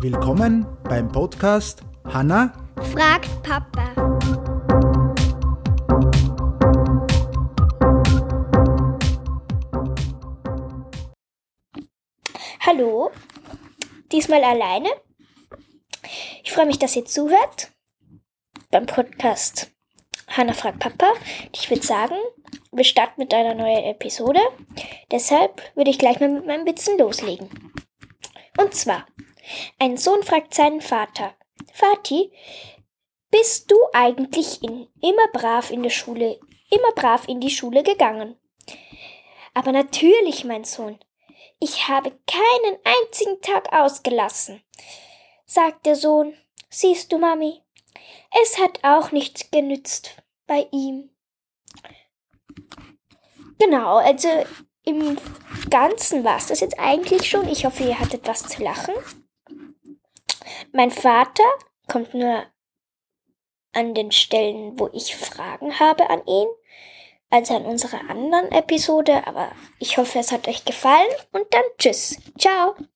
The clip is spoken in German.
Willkommen beim Podcast Hanna fragt Papa. Hallo, diesmal alleine. Ich freue mich, dass ihr zuhört beim Podcast Hanna fragt Papa. Ich würde sagen, wir starten mit einer neuen Episode. Deshalb würde ich gleich mal mit meinem Witzen loslegen. Und zwar, ein Sohn fragt seinen Vater, Vati, bist du eigentlich in, immer brav in der Schule, immer brav in die Schule gegangen? Aber natürlich, mein Sohn. Ich habe keinen einzigen Tag ausgelassen, sagt der Sohn. Siehst du, Mami, es hat auch nichts genützt bei ihm. Genau, also im Ganzen war es das jetzt eigentlich schon. Ich hoffe, ihr hattet was zu lachen. Mein Vater kommt nur an den Stellen, wo ich Fragen habe an ihn, also an unserer anderen Episode. Aber ich hoffe, es hat euch gefallen und dann tschüss. Ciao.